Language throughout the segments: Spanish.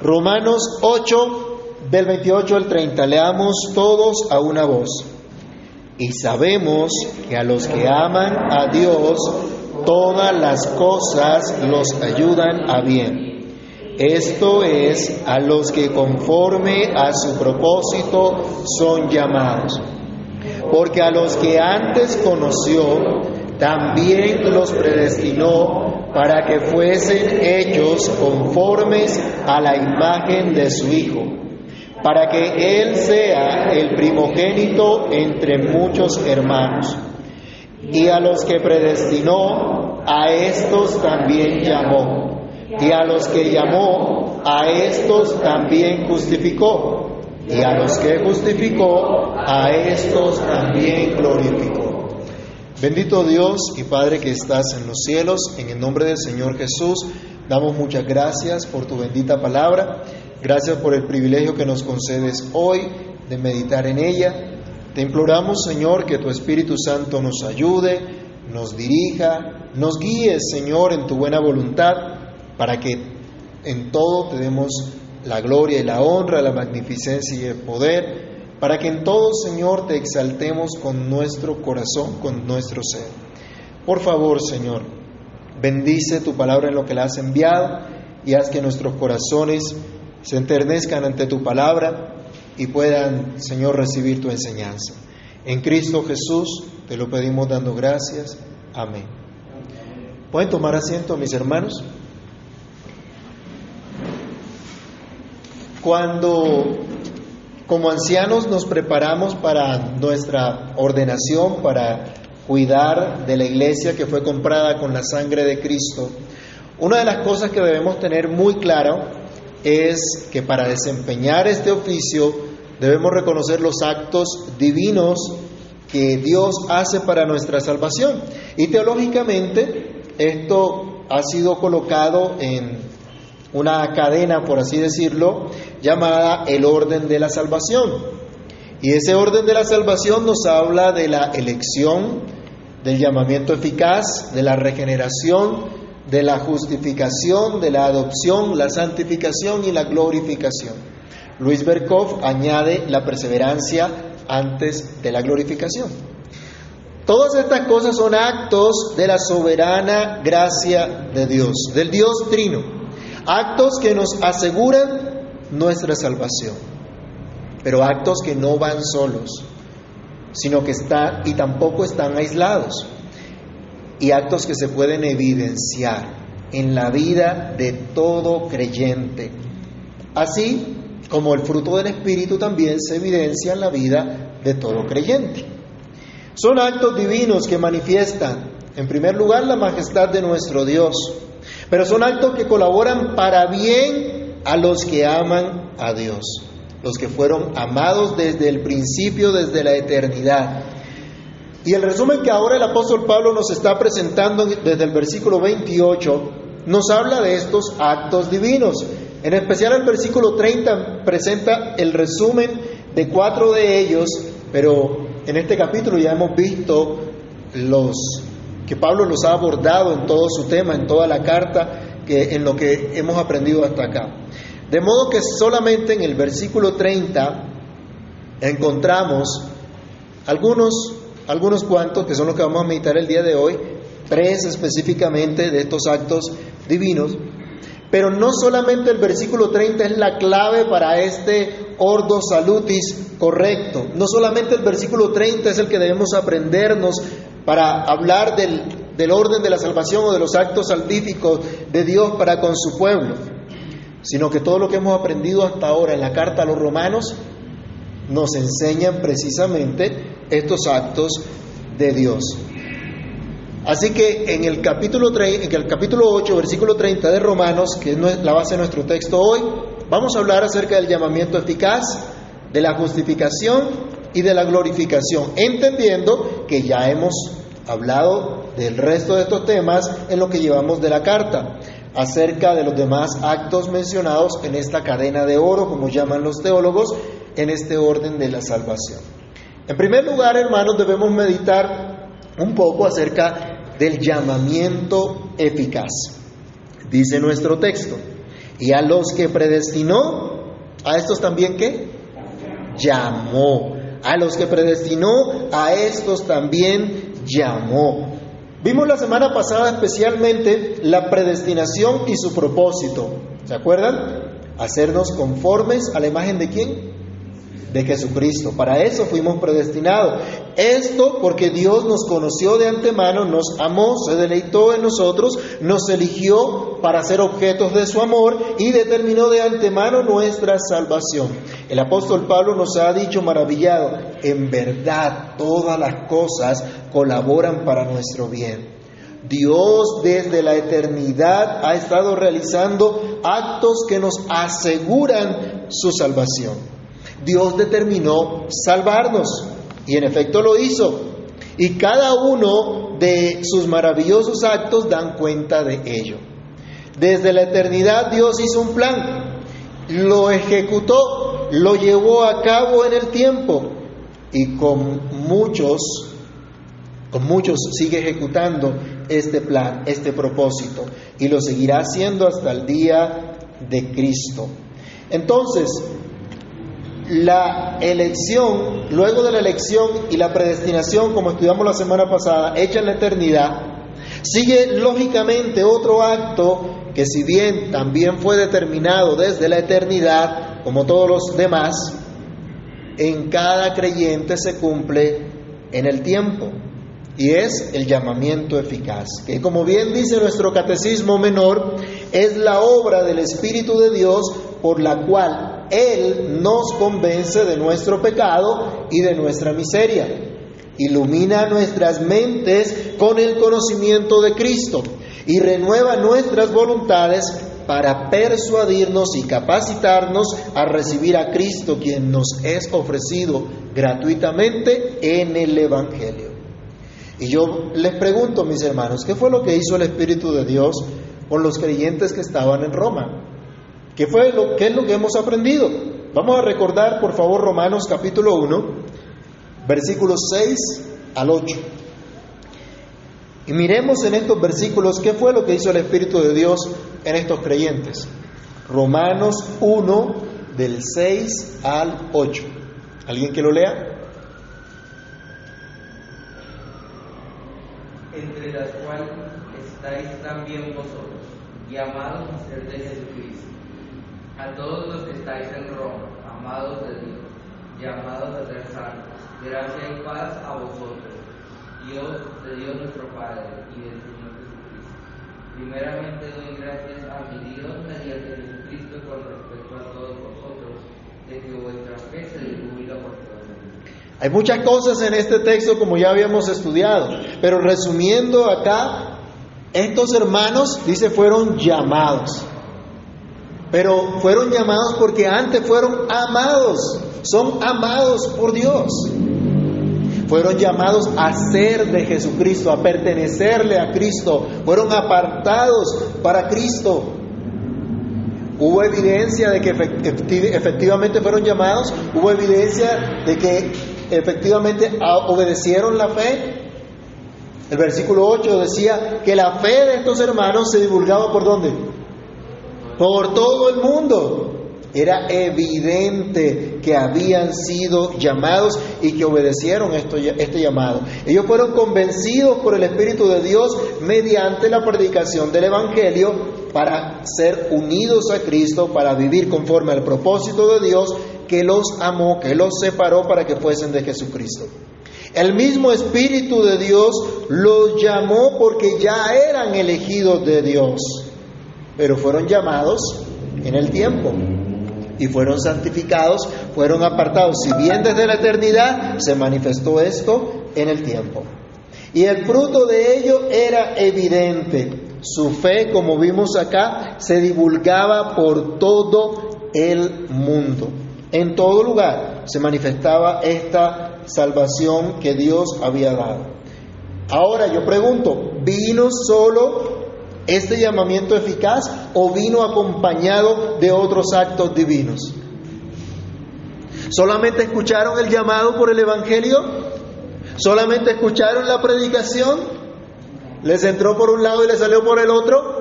Romanos 8, del 28 al 30. Leamos todos a una voz. Y sabemos que a los que aman a Dios, todas las cosas los ayudan a bien. Esto es a los que conforme a su propósito son llamados. Porque a los que antes conoció, también los predestinó para que fuesen hechos conformes a la imagen de su Hijo, para que Él sea el primogénito entre muchos hermanos. Y a los que predestinó, a estos también llamó. Y a los que llamó, a estos también justificó. Y a los que justificó, a estos también glorificó. Bendito Dios y Padre que estás en los cielos, en el nombre del Señor Jesús, damos muchas gracias por tu bendita palabra, gracias por el privilegio que nos concedes hoy de meditar en ella. Te imploramos, Señor, que tu Espíritu Santo nos ayude, nos dirija, nos guíe, Señor, en tu buena voluntad, para que en todo te demos la gloria y la honra, la magnificencia y el poder para que en todo, Señor, te exaltemos con nuestro corazón, con nuestro ser. Por favor, Señor, bendice tu palabra en lo que la has enviado y haz que nuestros corazones se enternezcan ante tu palabra y puedan, Señor, recibir tu enseñanza. En Cristo Jesús te lo pedimos dando gracias. Amén. ¿Pueden tomar asiento, mis hermanos? Cuando como ancianos nos preparamos para nuestra ordenación, para cuidar de la iglesia que fue comprada con la sangre de Cristo. Una de las cosas que debemos tener muy claro es que para desempeñar este oficio debemos reconocer los actos divinos que Dios hace para nuestra salvación. Y teológicamente esto ha sido colocado en una cadena, por así decirlo, llamada el orden de la salvación. Y ese orden de la salvación nos habla de la elección, del llamamiento eficaz, de la regeneración, de la justificación, de la adopción, la santificación y la glorificación. Luis Berkov añade la perseverancia antes de la glorificación. Todas estas cosas son actos de la soberana gracia de Dios, del Dios Trino actos que nos aseguran nuestra salvación, pero actos que no van solos, sino que están y tampoco están aislados, y actos que se pueden evidenciar en la vida de todo creyente, así como el fruto del Espíritu también se evidencia en la vida de todo creyente. Son actos divinos que manifiestan, en primer lugar, la majestad de nuestro Dios, pero son actos que colaboran para bien a los que aman a Dios, los que fueron amados desde el principio, desde la eternidad. Y el resumen que ahora el apóstol Pablo nos está presentando desde el versículo 28 nos habla de estos actos divinos. En especial el versículo 30 presenta el resumen de cuatro de ellos, pero en este capítulo ya hemos visto los que Pablo los ha abordado en todo su tema, en toda la carta, que, en lo que hemos aprendido hasta acá. De modo que solamente en el versículo 30 encontramos algunos, algunos cuantos, que son los que vamos a meditar el día de hoy, tres específicamente de estos actos divinos, pero no solamente el versículo 30 es la clave para este ordo salutis correcto, no solamente el versículo 30 es el que debemos aprendernos para hablar del, orden de la salvación o de los actos salvíficos de Dios para con su pueblo, sino que todo lo que hemos aprendido hasta ahora en la carta a los romanos nos enseñan precisamente estos actos de Dios. Así que en el capítulo, en el capítulo 8, versículo 30 de Romanos, que es la base de nuestro texto hoy, vamos a hablar acerca del llamamiento eficaz, de la justificación y de la glorificación, entendiendo que ya hemos hablado del resto de estos temas en lo que llevamos de la carta, acerca de los demás actos mencionados en esta cadena de oro, como llaman los teólogos, en este orden de la salvación. En primer lugar, hermanos, debemos meditar un poco acerca del llamamiento eficaz. Dice nuestro texto, Y a los que predestinó, ¿a estos también qué? Llamó. A los que predestinó, a estos también llamó. Vimos la semana pasada especialmente la predestinación y su propósito. ¿Se acuerdan? Hacernos conformes a la imagen de quién? De Jesucristo. Para eso fuimos predestinados. Esto porque Dios nos conoció de antemano, nos amó, se deleitó en nosotros, nos eligió para ser objetos de su amor y determinó de antemano nuestra salvación. El apóstol Pablo nos ha dicho maravillado, en verdad todas las cosas colaboran para nuestro bien. Dios desde la eternidad ha estado realizando actos que nos aseguran su salvación. Dios determinó salvarnos y en efecto lo hizo. Y cada uno de sus maravillosos actos dan cuenta de ello. Desde la eternidad Dios hizo un plan, lo ejecutó, lo llevó a cabo en el tiempo y con muchos, con muchos sigue ejecutando este plan, este propósito y lo seguirá haciendo hasta el día de Cristo. Entonces, la elección, luego de la elección y la predestinación, como estudiamos la semana pasada, hecha en la eternidad, sigue lógicamente otro acto que si bien también fue determinado desde la eternidad, como todos los demás, en cada creyente se cumple en el tiempo y es el llamamiento eficaz, que como bien dice nuestro catecismo menor, es la obra del Espíritu de Dios por la cual Él nos convence de nuestro pecado y de nuestra miseria. Ilumina nuestras mentes con el conocimiento de Cristo y renueva nuestras voluntades para persuadirnos y capacitarnos a recibir a Cristo, quien nos es ofrecido gratuitamente en el Evangelio. Y yo les pregunto, mis hermanos, ¿qué fue lo que hizo el Espíritu de Dios con los creyentes que estaban en Roma? ¿Qué, fue lo, ¿Qué es lo que hemos aprendido? Vamos a recordar, por favor, Romanos capítulo 1, versículos 6 al 8. Y miremos en estos versículos qué fue lo que hizo el Espíritu de Dios en estos creyentes. Romanos 1, del 6 al 8. ¿Alguien que lo lea? Entre las cuales estáis también vosotros, llamados a ser de Jesucristo a todos los que estáis en Roma, amados de Dios, llamados a ser santos, gracia y paz a vosotros, Dios de Dios nuestro Padre y del Señor Jesucristo. Primeramente doy gracias a mi Dios mediante Jesucristo con respecto a todos vosotros, de que vuestra fe se divulga por todo el mundo. Hay muchas cosas en este texto como ya habíamos estudiado, pero resumiendo acá, estos hermanos, dice, fueron llamados. Pero fueron llamados porque antes fueron amados, son amados por Dios. Fueron llamados a ser de Jesucristo, a pertenecerle a Cristo. Fueron apartados para Cristo. Hubo evidencia de que efectivamente fueron llamados. Hubo evidencia de que efectivamente obedecieron la fe. El versículo 8 decía que la fe de estos hermanos se divulgaba por dónde? Por todo el mundo. Era evidente que habían sido llamados y que obedecieron este llamado. Ellos fueron convencidos por el Espíritu de Dios mediante la predicación del Evangelio para ser unidos a Cristo, para vivir conforme al propósito de Dios que los amó, que los separó para que fuesen de Jesucristo. El mismo Espíritu de Dios los llamó porque ya eran elegidos de Dios pero fueron llamados en el tiempo y fueron santificados, fueron apartados. Si bien desde la eternidad se manifestó esto en el tiempo. Y el fruto de ello era evidente. Su fe, como vimos acá, se divulgaba por todo el mundo. En todo lugar se manifestaba esta salvación que Dios había dado. Ahora yo pregunto, ¿vino solo este llamamiento eficaz o vino acompañado de otros actos divinos? ¿Solamente escucharon el llamado por el Evangelio? ¿Solamente escucharon la predicación? ¿Les entró por un lado y les salió por el otro?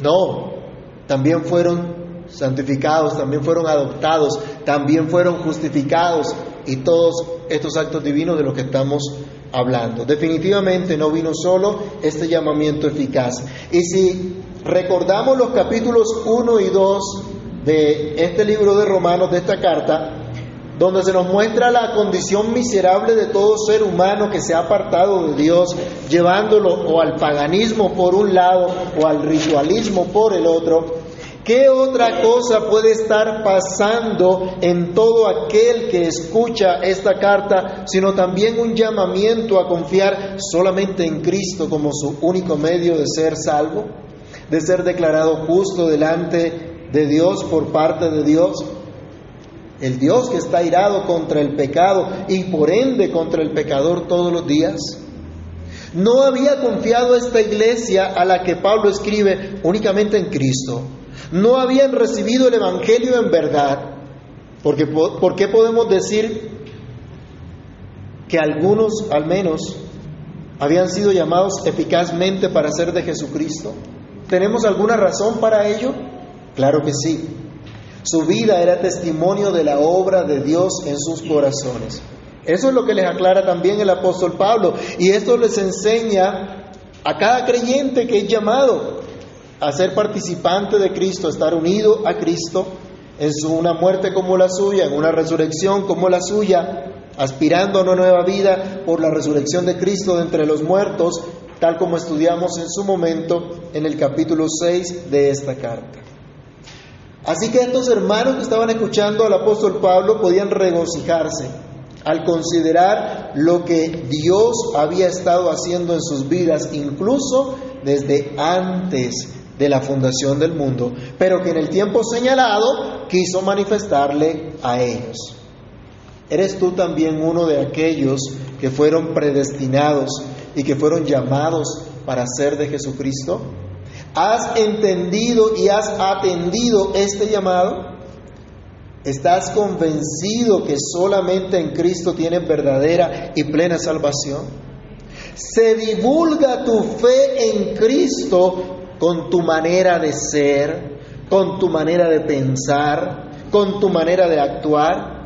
No. también fueron santificados, también fueron adoptados, también fueron justificados y todos estos actos divinos de los que estamos hablando. Definitivamente no vino solo este llamamiento eficaz. Y si recordamos los capítulos 1 y 2 de este libro de Romanos, de esta carta, donde se nos muestra la condición miserable de todo ser humano que se ha apartado de Dios, llevándolo o al paganismo por un lado o al ritualismo por el otro, ¿Qué otra cosa puede estar pasando en todo aquel que escucha esta carta, sino también un llamamiento a confiar solamente en Cristo como su único medio de ser salvo, de ser declarado justo delante de Dios por parte de Dios? El Dios que está irado contra el pecado y por ende contra el pecador todos los días. No había confiado esta iglesia a la que Pablo escribe únicamente en Cristo no habían recibido el Evangelio en verdad. Porque, ¿Por qué podemos decir que algunos, al menos, habían sido llamados eficazmente para ser de Jesucristo? ¿Tenemos alguna razón para ello? Claro que sí. Su vida era testimonio de la obra de Dios en sus corazones. Eso es lo que les aclara también el apóstol Pablo. Y esto les enseña a cada creyente que es llamado a ser participante de Cristo, estar unido a Cristo en una muerte como la suya, en una resurrección como la suya, aspirando a una nueva vida por la resurrección de Cristo de entre los muertos, tal como estudiamos en su momento en el capítulo 6 de esta carta. Así que estos hermanos que estaban escuchando al apóstol Pablo podían regocijarse al considerar lo que Dios había estado haciendo en sus vidas, incluso desde antes de la fundación del mundo, pero que en el tiempo señalado quiso manifestarle a ellos. ¿Eres tú también uno de aquellos que fueron predestinados y que fueron llamados para ser de Jesucristo? ¿Has entendido y has atendido este llamado? ¿Estás convencido que solamente en Cristo tienes verdadera y plena salvación? ¿Se divulga tu fe en Cristo con tu manera de ser, con tu manera de pensar, con tu manera de actuar?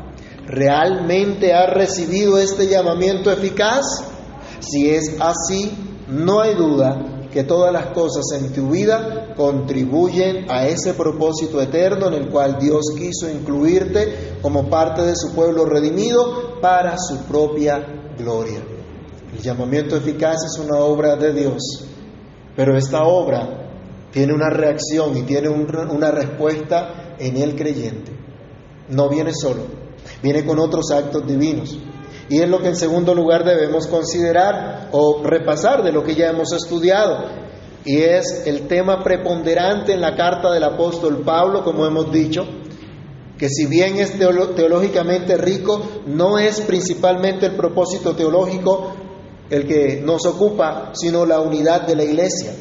¿Realmente has recibido este llamamiento eficaz? Si es así, no hay duda que todas las cosas en tu vida contribuyen a ese propósito eterno en el cual Dios quiso incluirte como parte de su pueblo redimido para su propia gloria. El llamamiento eficaz es una obra de Dios, pero esta obra tiene una reacción y tiene una respuesta en el creyente. No viene solo, viene con otros actos divinos. Y es lo que en segundo lugar debemos considerar o repasar de lo que ya hemos estudiado. Y es el tema preponderante en la carta del apóstol Pablo, como hemos dicho, que si bien es teológicamente rico, no es principalmente el propósito teológico el que nos ocupa, sino la unidad de la iglesia.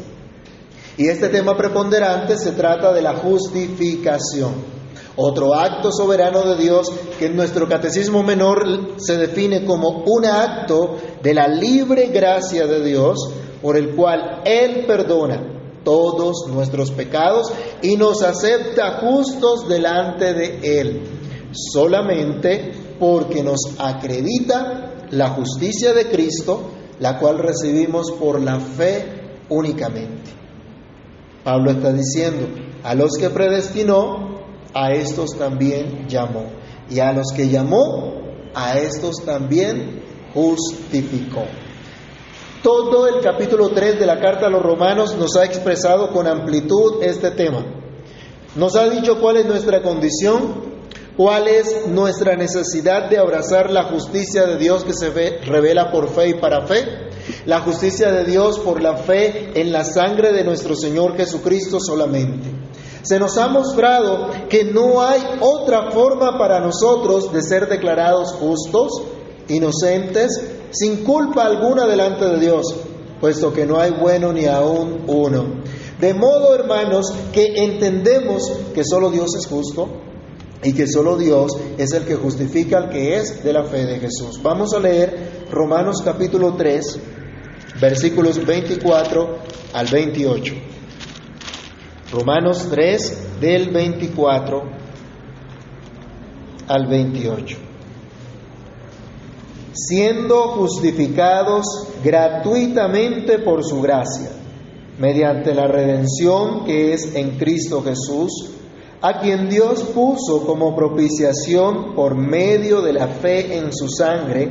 Y este tema preponderante se trata de la justificación, otro acto soberano de Dios que en nuestro catecismo menor se define como un acto de la libre gracia de Dios por el cual Él perdona todos nuestros pecados y nos acepta justos delante de Él, solamente porque nos acredita la justicia de Cristo, la cual recibimos por la fe únicamente. Pablo está diciendo, a los que predestinó, a estos también llamó. Y a los que llamó, a estos también justificó. Todo el capítulo 3 de la carta a los romanos nos ha expresado con amplitud este tema. Nos ha dicho cuál es nuestra condición, cuál es nuestra necesidad de abrazar la justicia de Dios que se revela por fe y para fe la justicia de Dios por la fe en la sangre de nuestro Señor Jesucristo solamente. Se nos ha mostrado que no hay otra forma para nosotros de ser declarados justos, inocentes, sin culpa alguna delante de Dios, puesto que no hay bueno ni aún uno. De modo, hermanos, que entendemos que solo Dios es justo y que solo Dios es el que justifica al que es de la fe de Jesús. Vamos a leer Romanos capítulo 3, versículos 24 al 28. Romanos 3 del 24 al 28. Siendo justificados gratuitamente por su gracia, mediante la redención que es en Cristo Jesús, a quien Dios puso como propiciación por medio de la fe en su sangre,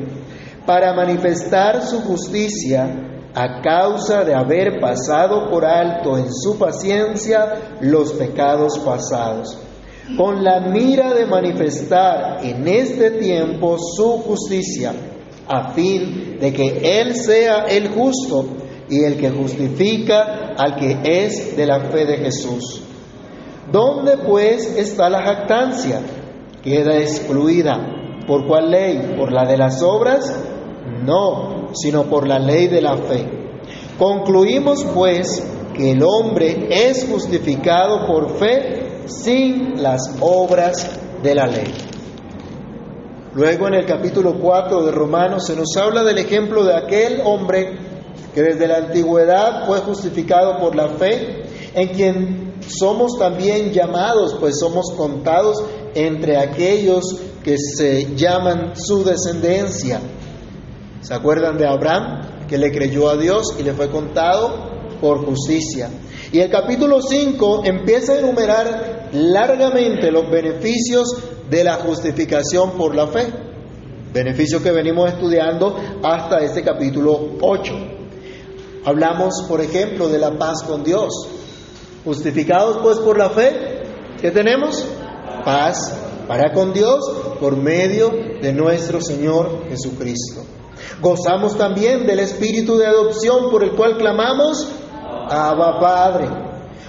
para manifestar su justicia a causa de haber pasado por alto en su paciencia los pecados pasados, con la mira de manifestar en este tiempo su justicia, a fin de que Él sea el justo y el que justifica al que es de la fe de Jesús. ¿Dónde pues está la jactancia? Queda excluida. ¿Por cuál ley? ¿Por la de las obras? No, sino por la ley de la fe. Concluimos pues que el hombre es justificado por fe sin las obras de la ley. Luego en el capítulo 4 de Romanos se nos habla del ejemplo de aquel hombre que desde la antigüedad fue justificado por la fe, en quien somos también llamados, pues somos contados entre aquellos que se llaman su descendencia. ¿Se acuerdan de Abraham, que le creyó a Dios y le fue contado por justicia? Y el capítulo 5 empieza a enumerar largamente los beneficios de la justificación por la fe, beneficios que venimos estudiando hasta este capítulo 8. Hablamos, por ejemplo, de la paz con Dios. Justificados pues por la fe, ¿qué tenemos? Paz para con Dios por medio de nuestro Señor Jesucristo. Gozamos también del espíritu de adopción por el cual clamamos, Abba Padre.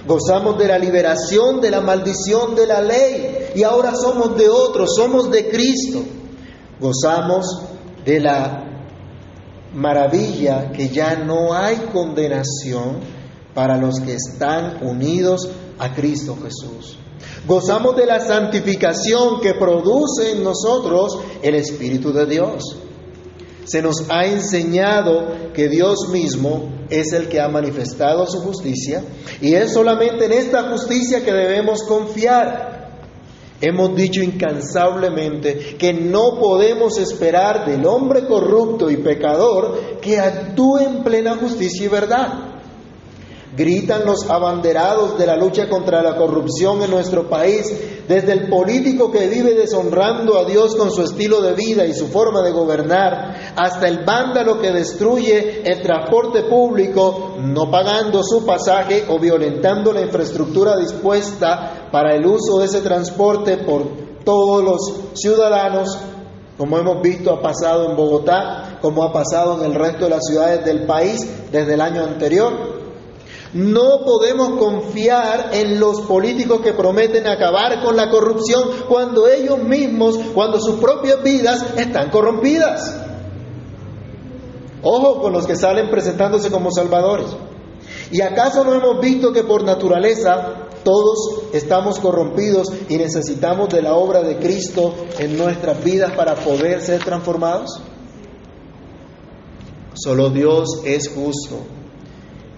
Gozamos de la liberación de la maldición de la ley y ahora somos de otros, somos de Cristo. Gozamos de la maravilla que ya no hay condenación para los que están unidos a Cristo Jesús. Gozamos de la santificación que produce en nosotros el Espíritu de Dios. Se nos ha enseñado que Dios mismo es el que ha manifestado su justicia y es solamente en esta justicia que debemos confiar. Hemos dicho incansablemente que no podemos esperar del hombre corrupto y pecador que actúe en plena justicia y verdad. Gritan los abanderados de la lucha contra la corrupción en nuestro país, desde el político que vive deshonrando a Dios con su estilo de vida y su forma de gobernar, hasta el vándalo que destruye el transporte público no pagando su pasaje o violentando la infraestructura dispuesta para el uso de ese transporte por todos los ciudadanos, como hemos visto ha pasado en Bogotá, como ha pasado en el resto de las ciudades del país desde el año anterior. No podemos confiar en los políticos que prometen acabar con la corrupción cuando ellos mismos, cuando sus propias vidas están corrompidas. Ojo con los que salen presentándose como salvadores. ¿Y acaso no hemos visto que por naturaleza todos estamos corrompidos y necesitamos de la obra de Cristo en nuestras vidas para poder ser transformados? Solo Dios es justo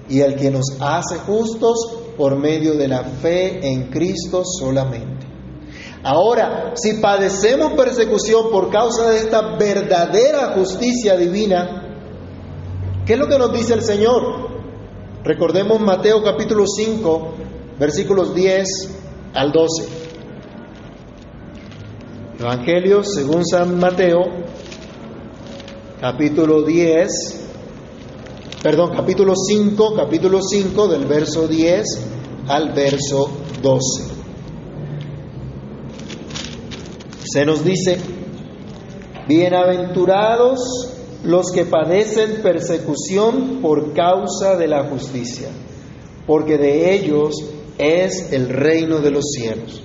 y el que nos hace justos por medio de la fe en Cristo solamente. Ahora, si padecemos persecución por causa de esta verdadera justicia divina, ¿qué es lo que nos dice el Señor? Recordemos Mateo capítulo 5, versículos 10 al 12. Evangelio según San Mateo, capítulo 10, perdón, capítulo 5, capítulo 5 del verso 10 al verso 12. Se nos dice, bienaventurados los que padecen persecución por causa de la justicia, porque de ellos es el reino de los cielos.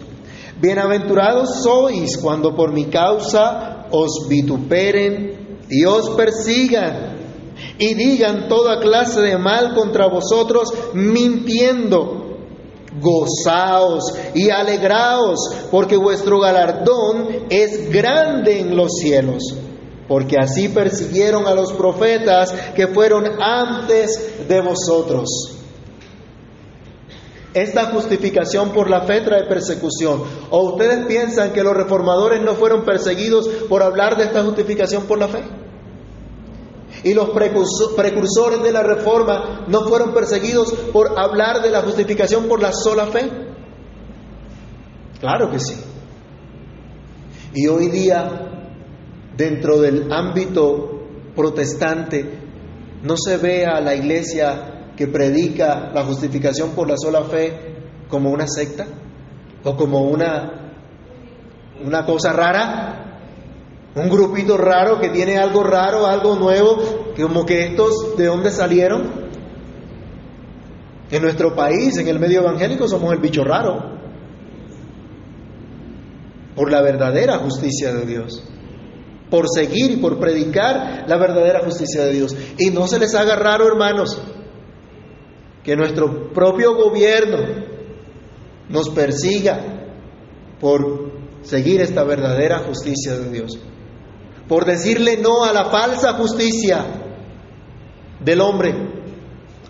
Bienaventurados sois cuando por mi causa os vituperen y os persigan y digan toda clase de mal contra vosotros mintiendo. Gozaos y alegraos, porque vuestro galardón es grande en los cielos, porque así persiguieron a los profetas que fueron antes de vosotros. Esta justificación por la fe trae persecución. ¿O ustedes piensan que los reformadores no fueron perseguidos por hablar de esta justificación por la fe? ¿Y los precursores de la reforma no fueron perseguidos por hablar de la justificación por la sola fe? Claro que sí. Y hoy día, dentro del ámbito protestante, no se ve a la iglesia que predica la justificación por la sola fe como una secta o como una, una cosa rara, un grupito raro que tiene algo raro, algo nuevo, como que estos de dónde salieron. En nuestro país, en el medio evangélico, somos el bicho raro por la verdadera justicia de Dios, por seguir y por predicar la verdadera justicia de Dios. Y no se les haga raro, hermanos, que nuestro propio gobierno nos persiga por seguir esta verdadera justicia de Dios, por decirle no a la falsa justicia del hombre,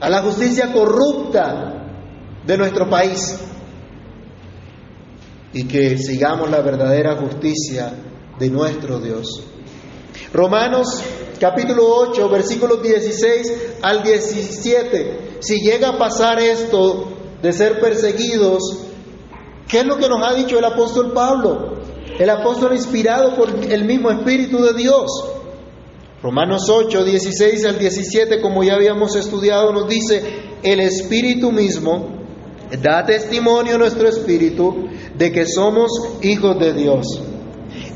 a la justicia corrupta de nuestro país y que sigamos la verdadera justicia de nuestro Dios. Romanos capítulo 8, versículos 16 al 17. Si llega a pasar esto de ser perseguidos, ¿qué es lo que nos ha dicho el apóstol Pablo? El apóstol inspirado por el mismo Espíritu de Dios. Romanos 8, 16 al 17, como ya habíamos estudiado, nos dice, el Espíritu mismo da testimonio nuestro Espíritu de que somos hijos de Dios.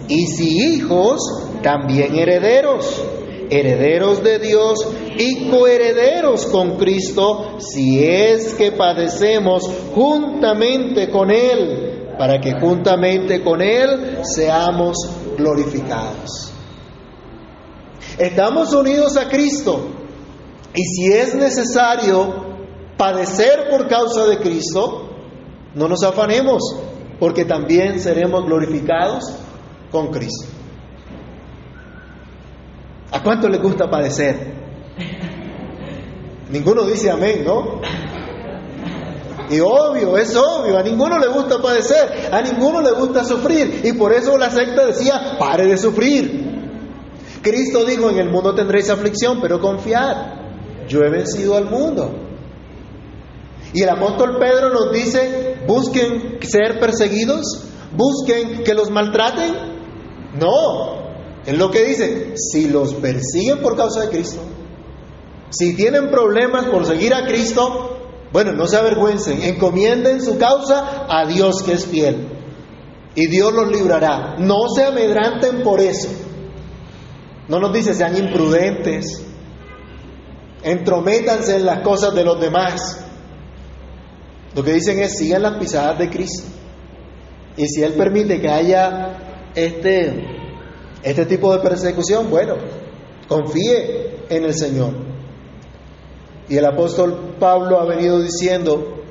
Y si hijos, también herederos, herederos de Dios y coherederos con Cristo, si es que padecemos juntamente con Él, para que juntamente con Él seamos glorificados. Estamos unidos a Cristo y si es necesario padecer por causa de Cristo, no nos afanemos, porque también seremos glorificados con Cristo. ¿A cuánto le gusta padecer? Ninguno dice amén, ¿no? Y obvio, es obvio, a ninguno le gusta padecer, a ninguno le gusta sufrir. Y por eso la secta decía, pare de sufrir. Cristo dijo, en el mundo tendréis aflicción, pero confiad, yo he vencido al mundo. Y el apóstol Pedro nos dice, busquen ser perseguidos, busquen que los maltraten. No, es lo que dice, si los persiguen por causa de Cristo, si tienen problemas por seguir a Cristo, bueno, no se avergüencen, encomienden su causa a Dios que es fiel. Y Dios los librará. No se amedranten por eso. No nos dice sean imprudentes, entrométanse en las cosas de los demás. Lo que dicen es sigan las pisadas de Cristo. Y si Él permite que haya este, este tipo de persecución, bueno, confíe en el Señor. Y el apóstol Pablo ha venido diciendo,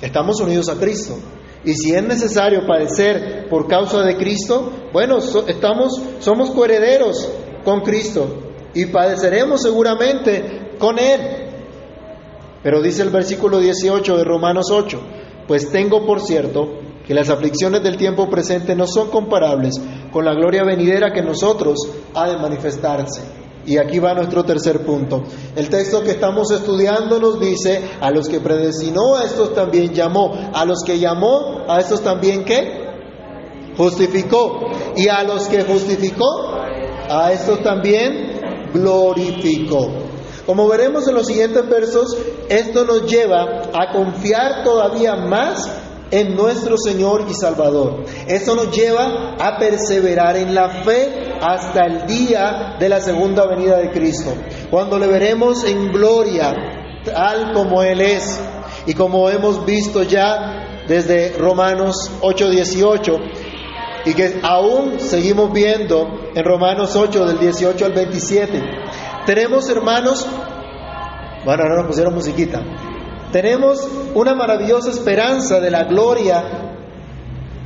estamos unidos a Cristo. Y si es necesario padecer por causa de Cristo, bueno, estamos, somos coherederos con Cristo y padeceremos seguramente con Él. Pero dice el versículo 18 de Romanos 8, pues tengo por cierto que las aflicciones del tiempo presente no son comparables con la gloria venidera que nosotros ha de manifestarse. Y aquí va nuestro tercer punto. El texto que estamos estudiando nos dice, a los que predestinó, a estos también llamó. A los que llamó, a estos también qué? Justificó. Y a los que justificó, a estos también glorificó. Como veremos en los siguientes versos, esto nos lleva a confiar todavía más en nuestro Señor y Salvador. Esto nos lleva a perseverar en la fe hasta el día de la segunda venida de Cristo, cuando le veremos en gloria tal como Él es. Y como hemos visto ya desde Romanos 8:18, y que aún seguimos viendo en Romanos 8 del 18 al 27. Tenemos, hermanos, bueno, ahora nos pusieron musiquita. Tenemos una maravillosa esperanza de la gloria,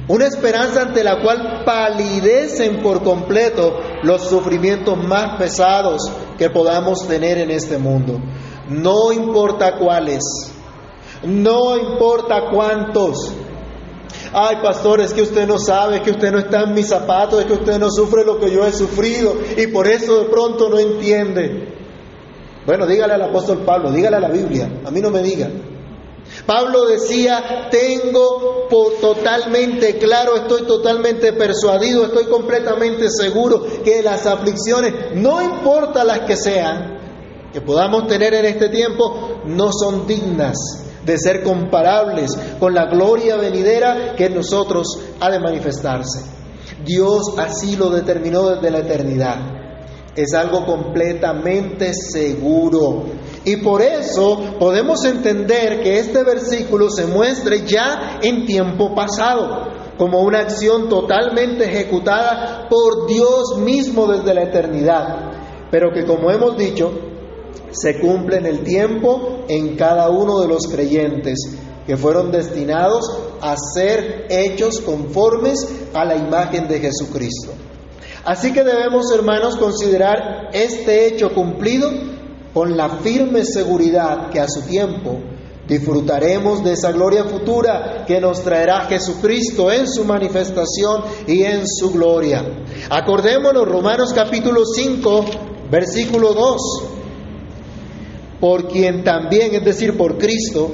una esperanza ante la cual palidecen por completo los sufrimientos más pesados que podamos tener en este mundo. No importa cuáles, No importa cuántos. Ay, pastor, es que usted no sabe, es que usted no está en mis zapatos, es que usted no sufre lo que yo he sufrido y por eso de pronto no entiende. Bueno, dígale al apóstol Pablo, dígale a la Biblia, a mí no me diga. Pablo decía, tengo por totalmente claro, estoy totalmente persuadido, estoy completamente seguro que las aflicciones, no importa las que sean, que podamos tener en este tiempo, no son dignas de ser comparables con la gloria venidera que en nosotros ha de manifestarse. Dios así lo determinó desde la eternidad. Es algo completamente seguro. Y por eso podemos entender que este versículo se muestre ya en tiempo pasado, como una acción totalmente ejecutada por Dios mismo desde la eternidad, pero que como hemos dicho, se cumple en el tiempo en cada uno de los creyentes que fueron destinados a ser hechos conformes a la imagen de Jesucristo. Así que debemos, hermanos, considerar este hecho cumplido con la firme seguridad que a su tiempo disfrutaremos de esa gloria futura que nos traerá Jesucristo en su manifestación y en su gloria. Acordémonos, Romanos capítulo 5, versículo 2 por quien también, es decir, por Cristo,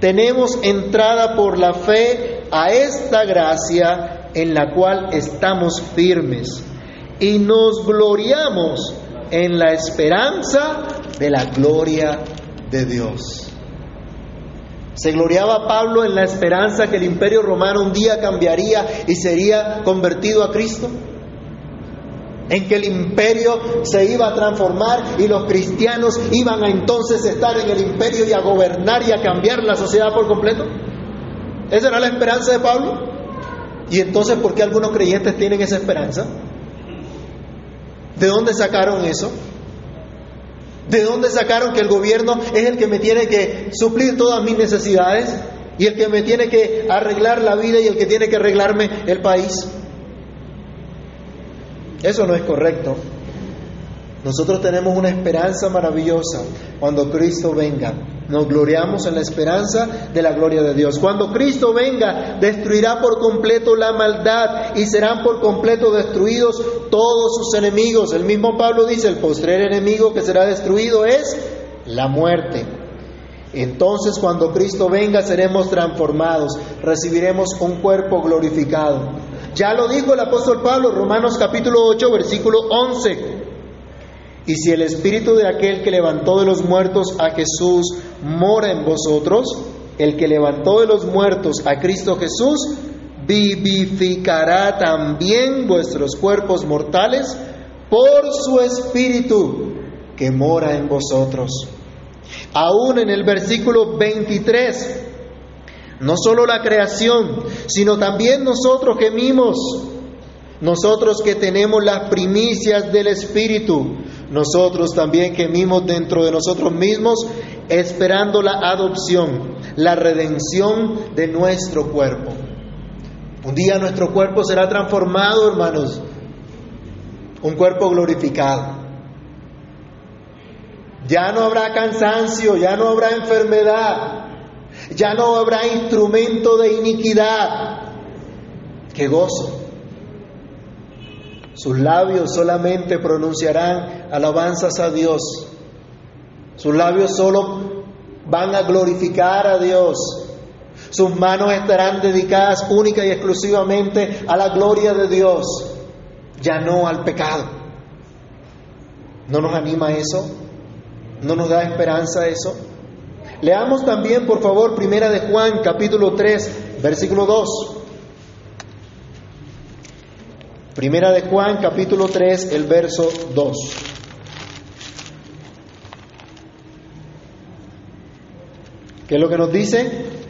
tenemos entrada por la fe a esta gracia en la cual estamos firmes y nos gloriamos en la esperanza de la gloria de Dios. Se gloriaba Pablo en la esperanza que el imperio romano un día cambiaría y sería convertido a Cristo en que el imperio se iba a transformar y los cristianos iban a entonces estar en el imperio y a gobernar y a cambiar la sociedad por completo? ¿Esa era la esperanza de Pablo? ¿Y entonces por qué algunos creyentes tienen esa esperanza? ¿De dónde sacaron eso? ¿De dónde sacaron que el gobierno es el que me tiene que suplir todas mis necesidades y el que me tiene que arreglar la vida y el que tiene que arreglarme el país? Eso no es correcto. Nosotros tenemos una esperanza maravillosa cuando Cristo venga. Nos gloriamos en la esperanza de la gloria de Dios. Cuando Cristo venga, destruirá por completo la maldad y serán por completo destruidos todos sus enemigos. El mismo Pablo dice, el postrer enemigo que será destruido es la muerte. Entonces cuando Cristo venga seremos transformados, recibiremos un cuerpo glorificado. Ya lo dijo el apóstol Pablo, Romanos capítulo 8, versículo 11. Y si el espíritu de aquel que levantó de los muertos a Jesús mora en vosotros, el que levantó de los muertos a Cristo Jesús, vivificará también vuestros cuerpos mortales por su espíritu que mora en vosotros. Aún en el versículo 23, no solo la creación, sino también nosotros gemimos, nosotros que tenemos las primicias del Espíritu, nosotros también gemimos dentro de nosotros mismos, esperando la adopción, la redención de nuestro cuerpo. Un día nuestro cuerpo será transformado, hermanos, un cuerpo glorificado. Ya no habrá cansancio, ya no habrá enfermedad, ya no habrá instrumento de iniquidad. ¡Qué gozo! Sus labios solamente pronunciarán alabanzas a Dios. Sus labios solo van a glorificar a Dios. Sus manos estarán dedicadas única y exclusivamente a la gloria de Dios, ya no al pecado. ¿No nos anima eso? ¿No nos da esperanza eso? Leamos también, por favor, Primera de Juan, capítulo 3, versículo 2. Primera de Juan, capítulo 3, el verso 2. ¿Qué es lo que nos dice?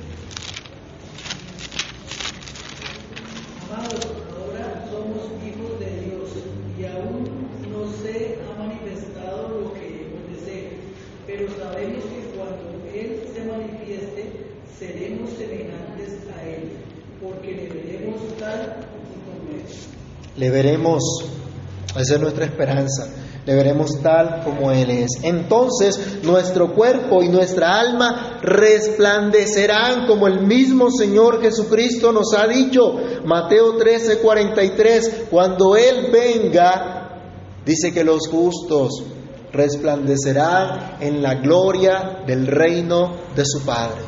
Le veremos, esa es nuestra esperanza, le veremos tal como Él es. Entonces nuestro cuerpo y nuestra alma resplandecerán como el mismo Señor Jesucristo nos ha dicho. Mateo 13, 43, cuando Él venga, dice que los justos resplandecerán en la gloria del reino de su Padre.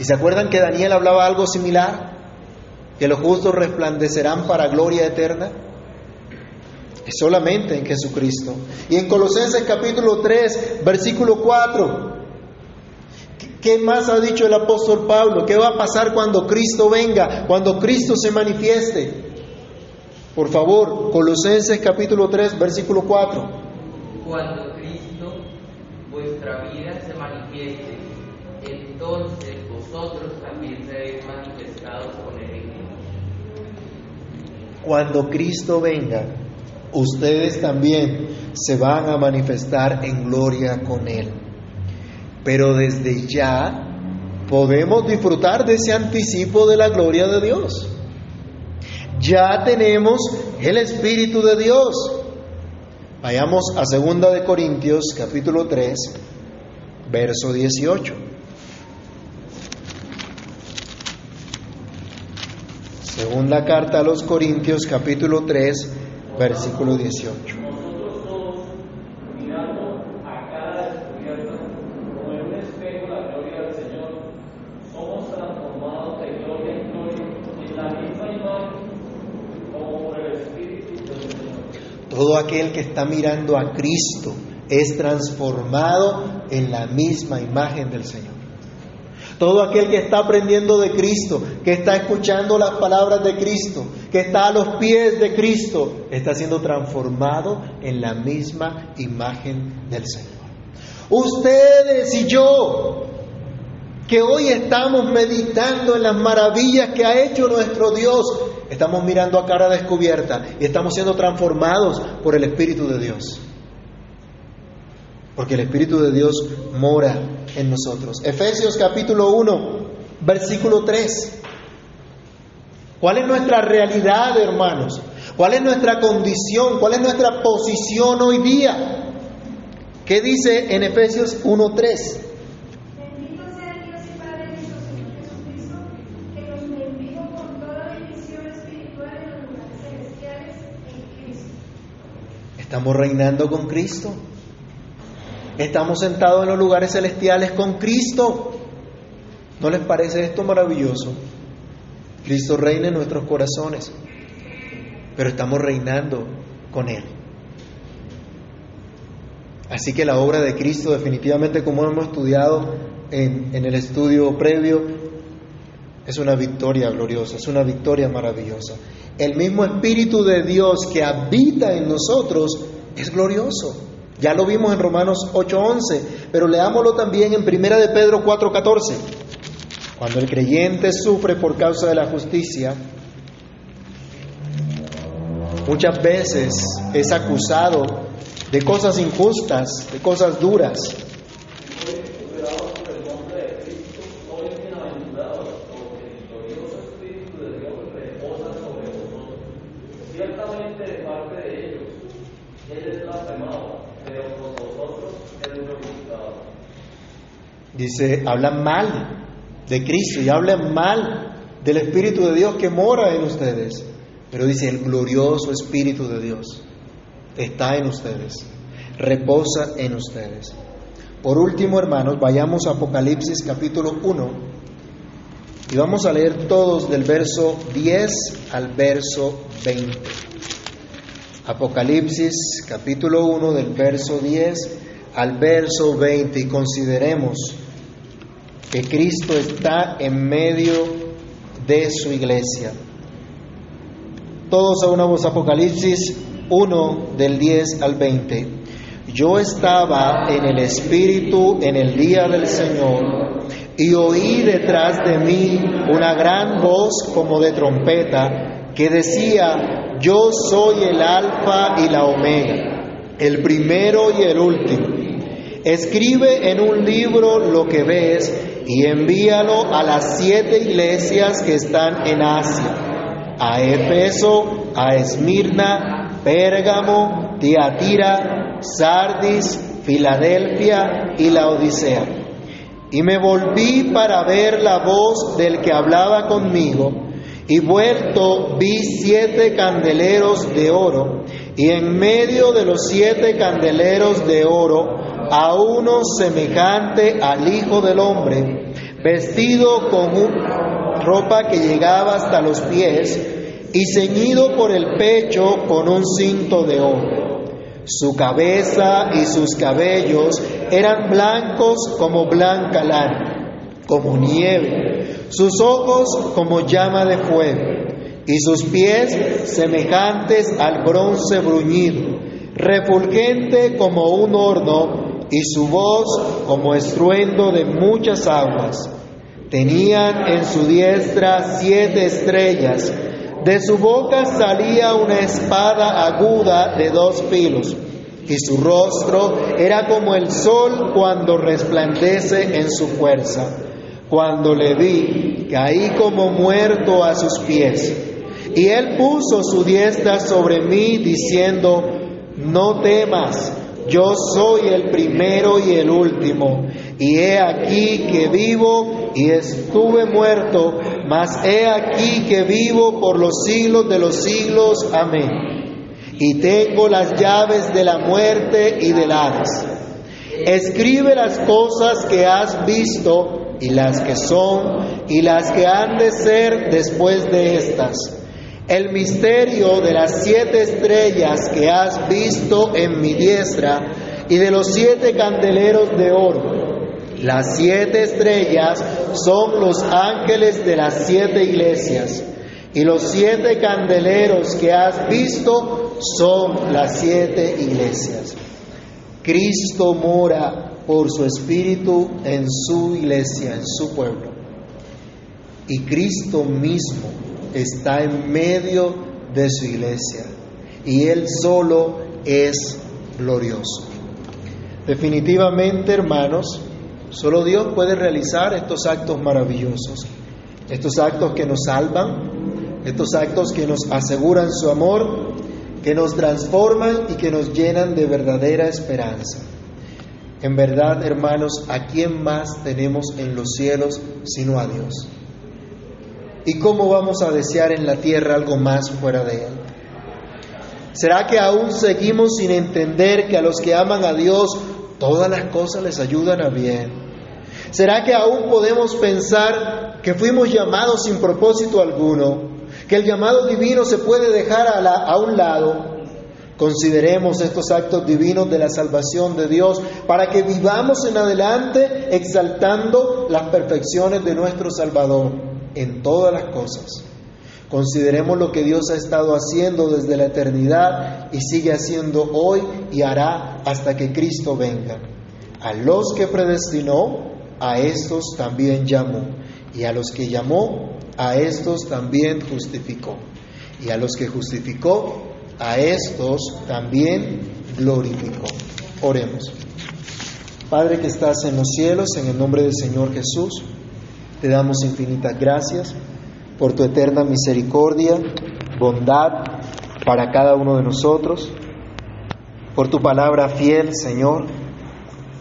¿Y se acuerdan que Daniel hablaba algo similar? Que los justos resplandecerán para gloria eterna solamente en Jesucristo. Y en Colosenses capítulo 3, versículo 4, ¿qué más ha dicho el apóstol Pablo? ¿Qué va a pasar cuando Cristo venga, cuando Cristo se manifieste? Por favor, Colosenses capítulo 3, versículo 4. Cuando Cristo, vuestra vida, se manifieste, entonces vosotros también seréis manifestados con él en él. Cuando Cristo venga, ustedes también se van a manifestar en gloria con Él. Pero desde ya podemos disfrutar de ese anticipo de la gloria de Dios. Ya tenemos el Espíritu de Dios. Vayamos a 2 de Corintios capítulo 3, verso 18. Segunda carta a los Corintios capítulo 3, versículo 18. Nosotros todos, mirando a cada descubierta, como en un espejo la gloria del Señor, somos transformados de gloria en gloria en la misma imagen, como por el Espíritu del Señor. Todo aquel que está mirando a Cristo es transformado en la misma imagen del Señor. Todo aquel que está aprendiendo de Cristo, que está escuchando las palabras de Cristo, que está a los pies de Cristo, está siendo transformado en la misma imagen del Señor. Ustedes y yo, que hoy estamos meditando en las maravillas que ha hecho nuestro Dios, estamos mirando a cara descubierta y estamos siendo transformados por el Espíritu de Dios. Porque el Espíritu de Dios mora en nosotros. Efesios capítulo 1, versículo 3. ¿Cuál es nuestra realidad, hermanos? ¿Cuál es nuestra condición? ¿Cuál es nuestra posición hoy día? ¿Qué dice en Efesios 1, 3? Bendito sea el Dios y Padre de nuestro Señor Jesucristo, que nos bendijo con toda bendición espiritual en los lugares celestiales en Cristo. Estamos reinando con Cristo. Estamos sentados en los lugares celestiales con Cristo. ¿No les parece esto maravilloso? Cristo reina en nuestros corazones, pero estamos reinando con Él. Así que la obra de Cristo definitivamente, como hemos estudiado en, el estudio previo, es una victoria gloriosa, es una victoria maravillosa. El mismo Espíritu de Dios que habita en nosotros es glorioso. Ya lo vimos en Romanos 8:11, pero leámoslo también en Primera de Pedro 4:14. Cuando el creyente sufre por causa de la justicia, muchas veces es acusado de cosas injustas, de cosas duras. Sois superados por el nombre de Cristo, sois bienaventurados, porque el glorioso Espíritu de Dios reposa sobre vosotros. Ciertamente de parte de ellos, Él es blasfemado, pero por vosotros es glorificado. Dice, hablan mal de Cristo y hablan mal del Espíritu de Dios que mora en ustedes. Pero dice, el glorioso Espíritu de Dios está en ustedes, reposa en ustedes. Por último, hermanos, vayamos a Apocalipsis capítulo 1 y vamos a leer todos del verso 10 al verso 20. Apocalipsis capítulo 1 del verso 10 al verso 20 y consideremos que Cristo está en medio de su iglesia. Todos a una voz, Apocalipsis 1 del 10 al 20. Yo estaba en el Espíritu en el día del Señor y oí detrás de mí una gran voz como de trompeta que decía, yo soy el alfa y la omega, el primero y el último. Escribe en un libro lo que ves y envíalo a las siete iglesias que están en Asia, a Efeso, a Esmirna, Pérgamo, Tiatira, Sardis, Filadelfia y la Odisea. Y me volví para ver la voz del que hablaba conmigo, y vuelto vi siete candeleros de oro, y en medio de los siete candeleros de oro, a uno semejante al Hijo del Hombre, vestido con una ropa que llegaba hasta los pies, y ceñido por el pecho con un cinto de oro. Su cabeza y sus cabellos eran blancos como blanca lana, como nieve, sus ojos como llama de fuego, y sus pies semejantes al bronce bruñido, refulgente como un horno, y su voz como estruendo de muchas aguas. Tenían en su diestra siete estrellas, de su boca salía una espada aguda de dos filos, y su rostro era como el sol cuando resplandece en su fuerza. Cuando le vi, caí como muerto a sus pies. Y él puso su diestra sobre mí, diciendo, no temas, yo soy el primero y el último, y he aquí que vivo y estuve muerto, mas he aquí que vivo por los siglos de los siglos. Amén. Y tengo las llaves de la muerte y del Hades. Escribe las cosas que has visto y las que son y las que han de ser después de estas. El misterio de las siete estrellas que has visto en mi diestra y de los siete candeleros de oro. Las siete estrellas son los ángeles de las siete iglesias y los siete candeleros que has visto son las siete iglesias. Cristo mora por su Espíritu en su iglesia, en su pueblo. Y Cristo mismo está en medio de su iglesia. Y Él solo es glorioso. Definitivamente, hermanos, solo Dios puede realizar estos actos maravillosos. Estos actos que nos salvan, estos actos que nos aseguran su amor, que nos transforman y que nos llenan de verdadera esperanza. En verdad, hermanos, ¿a quién más tenemos en los cielos sino a Dios? ¿Y cómo vamos a desear en la tierra algo más fuera de Él? ¿Será que aún seguimos sin entender que a los que aman a Dios todas las cosas les ayudan a bien? ¿Será que aún podemos pensar que fuimos llamados sin propósito alguno? ¿Que el llamado divino se puede dejar a, a un lado? Consideremos estos actos divinos de la salvación de Dios para que vivamos en adelante exaltando las perfecciones de nuestro Salvador en todas las cosas. Consideremos lo que Dios ha estado haciendo desde la eternidad y sigue haciendo hoy y hará hasta que Cristo venga. A los que predestinó, a estos también llamó. Y a los que llamó, a estos también justificó. Y a los que justificó, a estos también glorificó. Oremos. Padre que estás en los cielos, en el nombre del Señor Jesús, te damos infinitas gracias por tu eterna misericordia, bondad para cada uno de nosotros, por tu palabra fiel, Señor,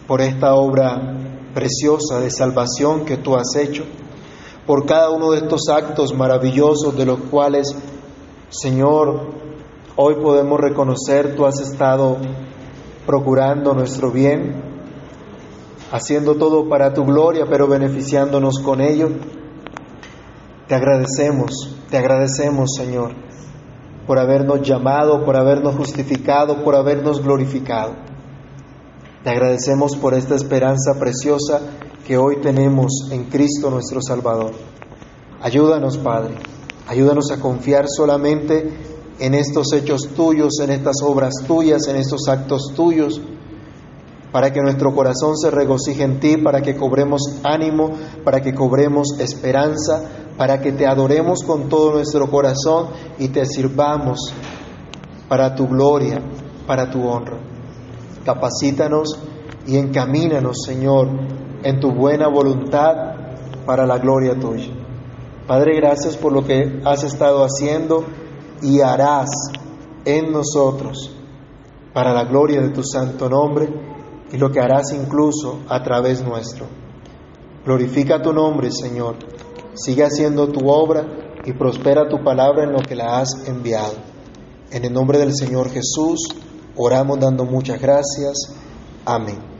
por esta obra preciosa de salvación que tú has hecho, por cada uno de estos actos maravillosos de los cuales, Señor, hoy podemos reconocer tú has estado procurando nuestro bien, haciendo todo para tu gloria, pero beneficiándonos con ello. Te agradecemos, te agradecemos, Señor, por habernos llamado, por habernos justificado, por habernos glorificado. Te agradecemos por esta esperanza preciosa que hoy tenemos en Cristo nuestro Salvador. Ayúdanos, Padre, ayúdanos a confiar solamente en estos hechos tuyos, en estas obras tuyas, en estos actos tuyos, para que nuestro corazón se regocije en ti, para que cobremos ánimo, para que cobremos esperanza, para que te adoremos con todo nuestro corazón y te sirvamos para tu gloria, para tu honra. Capacítanos y encamínanos, Señor, en tu buena voluntad para la gloria tuya. Padre, gracias por lo que has estado haciendo y harás en nosotros. para la gloria de tu santo nombre y lo que harás incluso a través nuestro. Glorifica tu nombre, Señor. Sigue haciendo tu obra y prospera tu palabra en lo que la has enviado. En el nombre del Señor Jesús, oramos dando muchas gracias. Amén.